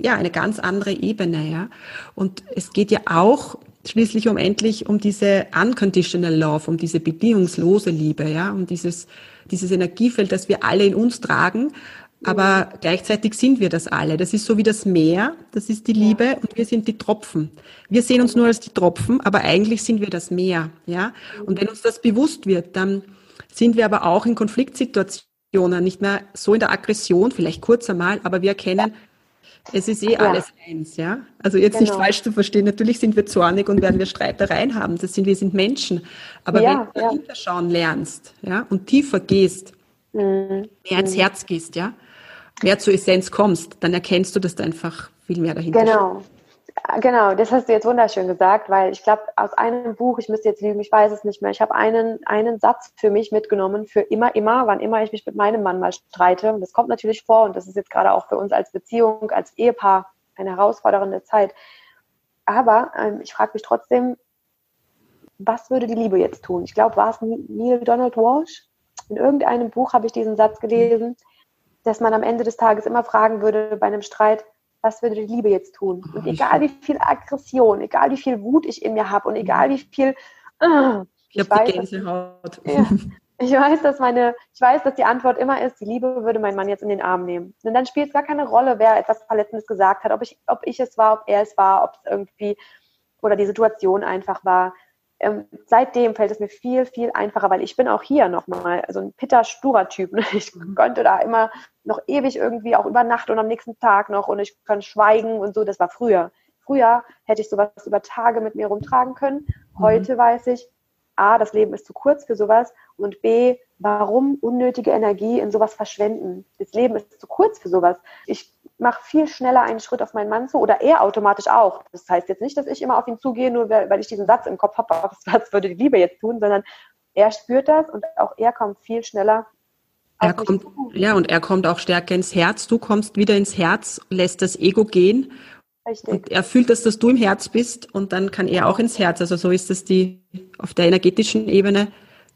Speaker 1: ja, eine ganz andere Ebene. Ja? Und es geht ja auch schließlich um endlich um diese unconditional love, um diese bedingungslose Liebe, ja, um dieses, dieses Energiefeld, das wir alle in uns tragen. Aber gleichzeitig sind wir das alle. Das ist so wie das Meer, das ist die Liebe ja. und wir sind die Tropfen. Wir sehen uns nur als die Tropfen, aber eigentlich sind wir das Meer, ja. Und wenn uns das bewusst wird, dann sind wir aber auch in Konfliktsituationen nicht mehr so in der Aggression, vielleicht kurz einmal, aber wir erkennen, Es ist eh ja. alles eins, ja. Also jetzt genau. nicht falsch zu verstehen. Natürlich sind wir zornig und werden wir Streitereien haben. Das sind wir sind Menschen. Aber ja, wenn du ja. hinterschauen lernst, ja, und tiefer gehst, mhm. mehr ins. Herz gehst, ja, mehr zur Essenz kommst, dann erkennst du, dass da einfach viel mehr dahinter
Speaker 2: genau. steht. Genau, das hast du jetzt wunderschön gesagt, weil ich glaube, aus einem Buch, ich müsste jetzt lügen, ich weiß es nicht mehr, ich habe einen, einen Satz für mich mitgenommen, für immer, immer, wann immer ich mich mit meinem Mann mal streite. Und das kommt natürlich vor und das ist jetzt gerade auch für uns als Beziehung, als Ehepaar eine herausfordernde Zeit. Aber ähm, ich frage mich trotzdem, was würde die Liebe jetzt tun? Ich glaube, war es Neil Donald Walsh? In irgendeinem Buch habe ich diesen Satz gelesen, dass man am Ende des Tages immer fragen würde bei einem Streit, was würde die Liebe jetzt tun? Und egal wie viel Aggression, egal wie viel Wut ich in mir habe und egal wie viel
Speaker 1: äh, ich, ich die Gänsehaut.
Speaker 2: Ja, ich weiß, dass meine, ich weiß, dass die Antwort immer ist, die Liebe würde mein Mann jetzt in den Arm nehmen. Und dann spielt es gar keine Rolle, wer etwas Verletzendes gesagt hat, ob ich, ob ich es war, ob er es war, ob es irgendwie oder die Situation einfach war ähm, seitdem fällt es mir viel, viel einfacher, weil ich bin auch hier nochmal, also ein pitter, sturer Typ. Ne? Ich mhm. könnte da immer noch ewig irgendwie auch über Nacht und am nächsten Tag noch und ich kann schweigen und so. Das war früher. Früher hätte ich sowas über Tage mit mir rumtragen können. Mhm. Heute mhm. weiß ich, A, das Leben ist zu kurz für sowas und B, warum unnötige Energie in sowas verschwenden? Das Leben ist zu kurz für sowas. Ich mache viel schneller einen Schritt auf meinen Mann zu oder er automatisch auch. Das heißt jetzt nicht, dass ich immer auf ihn zugehe, nur weil ich diesen Satz im Kopf habe, was würde die Liebe jetzt tun, sondern er spürt das und auch er kommt viel schneller.
Speaker 1: Er kommt, ja, und er kommt auch stärker ins Herz. Du kommst wieder ins Herz, lässt das Ego gehen. Richtig. Und er fühlt, dass das du im Herz bist und dann kann er auch ins Herz. Also so ist das die, auf der energetischen Ebene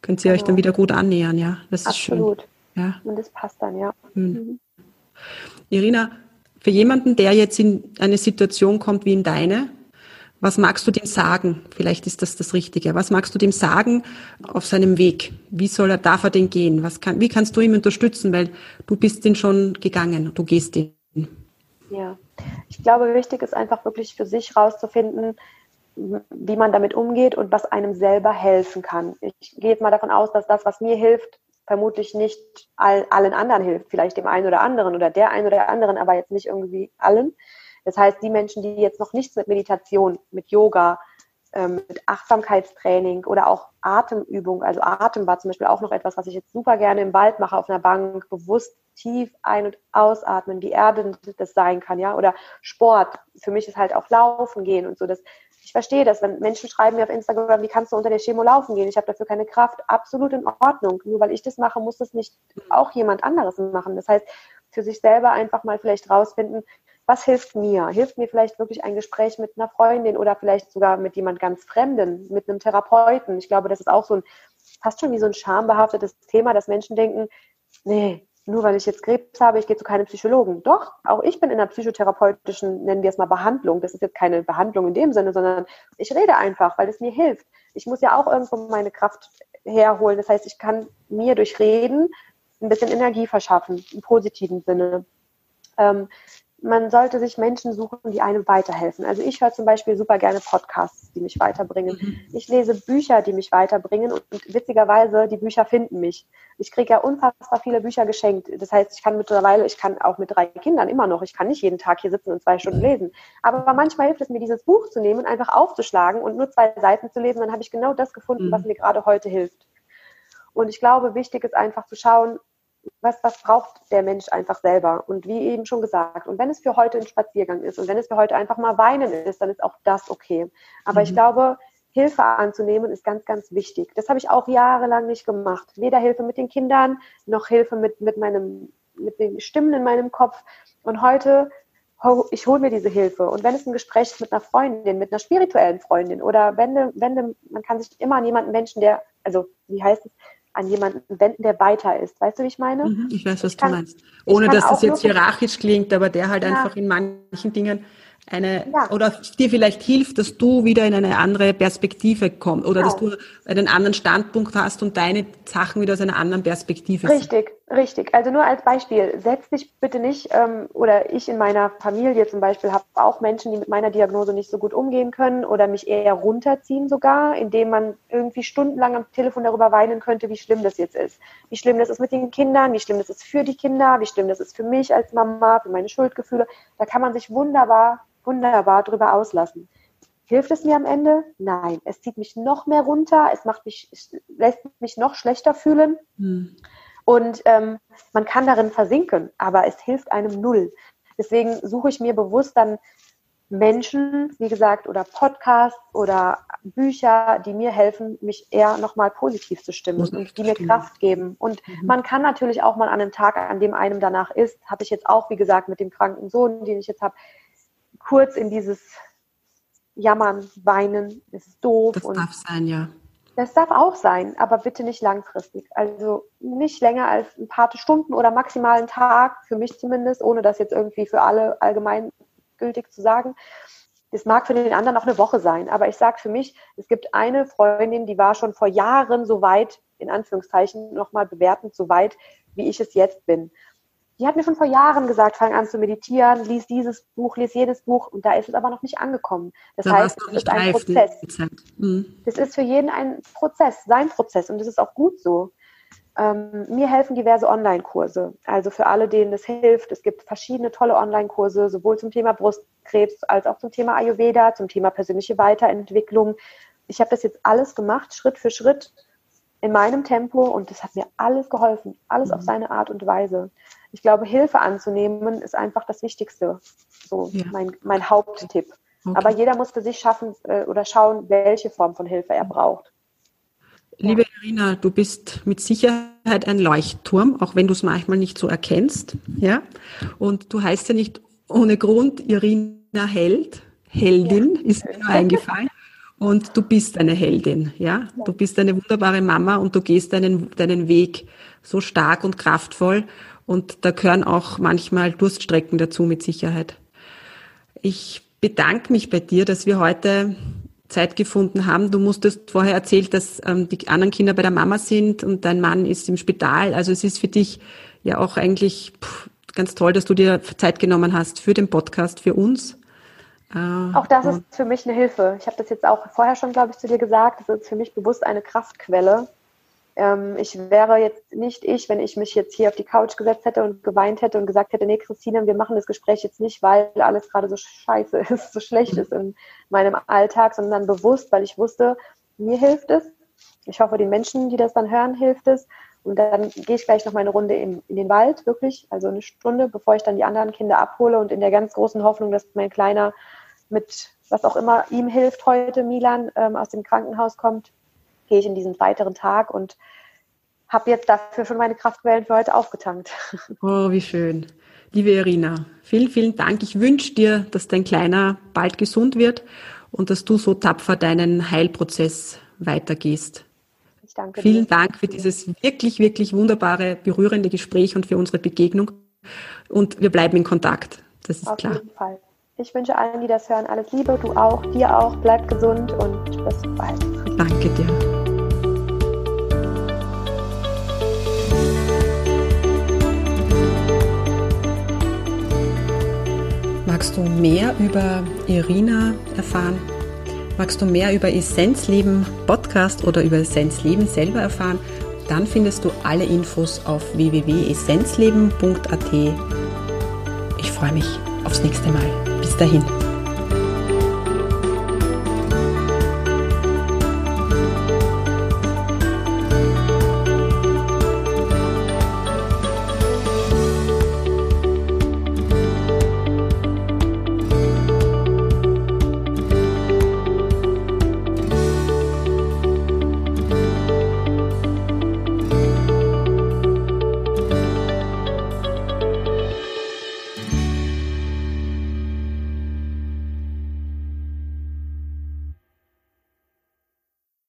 Speaker 1: könnt ihr genau. euch dann genau. wieder gut annähern, ja. Das
Speaker 2: Absolut.
Speaker 1: ist schön.
Speaker 2: Ja. Und das passt dann, ja. Hm. Mhm.
Speaker 1: Irina, für jemanden, der jetzt in eine Situation kommt wie in deine, was magst du dem sagen? Vielleicht ist das das Richtige. Was magst du dem sagen auf seinem Weg? Wie soll er, darf er den gehen? Was kann, wie kannst du ihm unterstützen? Weil du bist den schon gegangen, du gehst den.
Speaker 2: Ja, ich glaube, wichtig ist einfach wirklich für sich rauszufinden, wie man damit umgeht und was einem selber helfen kann. Ich gehe jetzt mal davon aus, dass das, was mir hilft, vermutlich nicht all, allen anderen hilft, vielleicht dem einen oder anderen oder der einen oder anderen, aber jetzt nicht irgendwie allen. Das heißt, die Menschen, die jetzt noch nichts mit Meditation, mit Yoga, ähm, mit Achtsamkeitstraining oder auch Atemübung, also Atem war zum Beispiel auch noch etwas, was ich jetzt super gerne im Wald mache, auf einer Bank, bewusst tief ein- und ausatmen, wie erdend das sein kann, ja, oder Sport. Für mich ist halt auch Laufen gehen und so, das ich verstehe das, wenn Menschen schreiben mir auf Instagram, wie kannst du unter der Chemo laufen gehen? Ich habe dafür keine Kraft. Absolut in Ordnung. Nur weil ich das mache, muss das nicht auch jemand anderes machen. Das heißt, für sich selber einfach mal vielleicht rausfinden, was hilft mir? Hilft mir vielleicht wirklich ein Gespräch mit einer Freundin oder vielleicht sogar mit jemand ganz Fremden, mit einem Therapeuten? Ich glaube, das ist auch so ein, fast schon wie so ein schambehaftetes Thema, dass Menschen denken, nee, nur weil ich jetzt Krebs habe, ich gehe zu keinem Psychologen. Doch, auch ich bin in einer psychotherapeutischen, nennen wir es mal Behandlung. Das ist jetzt keine Behandlung in dem Sinne, sondern ich rede einfach, weil es mir hilft. Ich muss ja auch irgendwo meine Kraft herholen. Das heißt, ich kann mir durch Reden ein bisschen Energie verschaffen, im positiven Sinne. Ähm, man sollte sich Menschen suchen, die einem weiterhelfen. Also ich höre zum Beispiel super gerne Podcasts, die mich weiterbringen. Mhm. Ich lese Bücher, die mich weiterbringen und, witzigerweise, die Bücher finden mich. Ich kriege ja unfassbar viele Bücher geschenkt. Das heißt, ich kann mittlerweile, ich kann auch mit drei Kindern immer noch, ich kann nicht jeden Tag hier sitzen und zwei Stunden lesen. Aber manchmal hilft es mir, dieses Buch zu nehmen und einfach aufzuschlagen und nur zwei Seiten zu lesen. Dann habe ich genau das gefunden, mhm. was mir gerade heute hilft. Und ich glaube, wichtig ist einfach zu schauen, was, was braucht der Mensch einfach selber? Und wie eben schon gesagt, und wenn es für heute ein Spaziergang ist und wenn es für heute einfach mal weinen ist, dann ist auch das okay. Aber mhm. ich glaube, Hilfe anzunehmen ist ganz, ganz wichtig. Das habe ich auch jahrelang nicht gemacht. Weder Hilfe mit den Kindern, noch Hilfe mit, mit, meinem, mit den Stimmen in meinem Kopf. Und heute, ich hole mir diese Hilfe. Und wenn es ein Gespräch ist mit einer Freundin, mit einer spirituellen Freundin oder wenn, wenn man kann sich immer an jemanden Menschen, der, also wie heißt es, an jemanden wenden, der weiter ist. Weißt du, wie ich meine?
Speaker 1: Mhm, ich weiß, was ich du kann, meinst. Ohne dass das jetzt hierarchisch klingt, aber der halt ja. einfach in manchen Dingen eine ja. oder dir vielleicht hilft, dass du wieder in eine andere Perspektive kommst oder genau. dass du einen anderen Standpunkt hast und deine Sachen wieder aus einer anderen Perspektive
Speaker 2: Richtig, Richtig, also nur als Beispiel, setz dich bitte nicht, ähm, oder ich in meiner Familie zum Beispiel habe auch Menschen, die mit meiner Diagnose nicht so gut umgehen können oder mich eher runterziehen sogar, indem man irgendwie stundenlang am Telefon darüber weinen könnte, wie schlimm das jetzt ist. Wie schlimm das ist mit den Kindern, wie schlimm das ist für die Kinder, wie schlimm das ist für mich als Mama, für meine Schuldgefühle. Da kann man sich wunderbar, wunderbar drüber auslassen. Hilft es mir am Ende? Nein. Es zieht mich noch mehr runter, es macht mich, lässt mich noch schlechter fühlen. Hm. Und ähm, man kann darin versinken, aber es hilft einem null. Deswegen suche ich mir bewusst dann Menschen, wie gesagt, oder Podcasts oder Bücher, die mir helfen, mich eher nochmal positiv zu stimmen und die mir Kraft geben. Und mhm. man kann natürlich auch mal an einem Tag, an dem einem danach ist, habe ich jetzt auch, wie gesagt, mit dem kranken Sohn, den ich jetzt habe, kurz in dieses Jammern, Weinen, es ist doof.
Speaker 1: Das darf sein, ja.
Speaker 2: Das darf auch sein, aber bitte nicht langfristig. Also nicht länger als ein paar Stunden oder maximal einen Tag, für mich zumindest, ohne das jetzt irgendwie für alle allgemeingültig zu sagen. Das mag für den anderen auch eine Woche sein, aber ich sage für mich, es gibt eine Freundin, die war schon vor Jahren so weit, in Anführungszeichen nochmal bewertend, so weit, wie ich es jetzt bin die hat mir schon vor Jahren gesagt, fang an zu meditieren, lies dieses Buch, lies jedes Buch und da ist es aber noch nicht angekommen. Das da heißt, es ist ein Prozess. Mhm. Das ist für jeden ein Prozess, sein Prozess und das ist auch gut so. Ähm, mir helfen diverse Online-Kurse. Also für alle, denen es hilft. Es gibt verschiedene tolle Online-Kurse, sowohl zum Thema Brustkrebs als auch zum Thema Ayurveda, zum Thema persönliche Weiterentwicklung. Ich habe das jetzt alles gemacht, Schritt für Schritt in meinem Tempo und das hat mir alles geholfen, alles mhm. auf seine Art und Weise ich glaube, Hilfe anzunehmen ist einfach das Wichtigste. So ja. mein, mein Haupttipp. Okay. Aber jeder muss für sich schaffen äh, oder schauen, welche Form von Hilfe er braucht.
Speaker 1: Liebe Irina, du bist mit Sicherheit ein Leuchtturm, auch wenn du es manchmal nicht so erkennst. Ja? Und du heißt ja nicht ohne Grund Irina Held. Heldin ja. ist mir nur eingefallen. Und du bist eine Heldin, ja? ja? Du bist eine wunderbare Mama und du gehst deinen, deinen Weg so stark und kraftvoll. Und da gehören auch manchmal Durststrecken dazu mit Sicherheit. Ich bedanke mich bei dir, dass wir heute Zeit gefunden haben. Du musstest vorher erzählt, dass ähm, die anderen Kinder bei der Mama sind und dein Mann ist im Spital. Also es ist für dich ja auch eigentlich pff, ganz toll, dass du dir Zeit genommen hast für den Podcast, für uns.
Speaker 2: Äh, auch das ist für mich eine Hilfe. Ich habe das jetzt auch vorher schon, glaube ich, zu dir gesagt. Das ist für mich bewusst eine Kraftquelle, ähm, ich wäre jetzt nicht ich, wenn ich mich jetzt hier auf die Couch gesetzt hätte und geweint hätte und gesagt hätte, nee, Christine, wir machen das Gespräch jetzt nicht, weil alles gerade so scheiße ist, so schlecht ist in meinem Alltag, sondern bewusst, weil ich wusste, mir hilft es. Ich hoffe, den Menschen, die das dann hören, hilft es. Und dann gehe ich gleich noch mal eine Runde in, in den Wald, wirklich, also eine Stunde, bevor ich dann die anderen Kinder abhole und in der ganz großen Hoffnung, dass mein Kleiner mit was auch immer ihm hilft heute, Milan, ähm, aus dem Krankenhaus kommt, gehe ich in diesen weiteren Tag und habe jetzt dafür schon meine Kraftquellen für heute aufgetankt.
Speaker 1: Oh, wie schön. Liebe Irina, vielen, vielen Dank. Ich wünsche dir, dass dein Kleiner bald gesund wird und dass du so tapfer deinen Heilprozess weitergehst. Ich danke Vielen dir. Dank für dieses wirklich, wirklich wunderbare, berührende Gespräch und für unsere Begegnung. Und wir bleiben in Kontakt. Das ist Auf klar. Auf jeden Fall.
Speaker 2: Ich wünsche allen, die das hören, alles Liebe. Du auch, dir auch. Bleib gesund und bis bald.
Speaker 1: Danke dir. Magst du mehr über Irina erfahren? Magst du mehr über Essenzleben Podcast oder über Essenzleben selber erfahren? Dann findest du alle Infos auf www.essenzleben.at. Ich freue mich aufs nächste Mal. Bis dahin.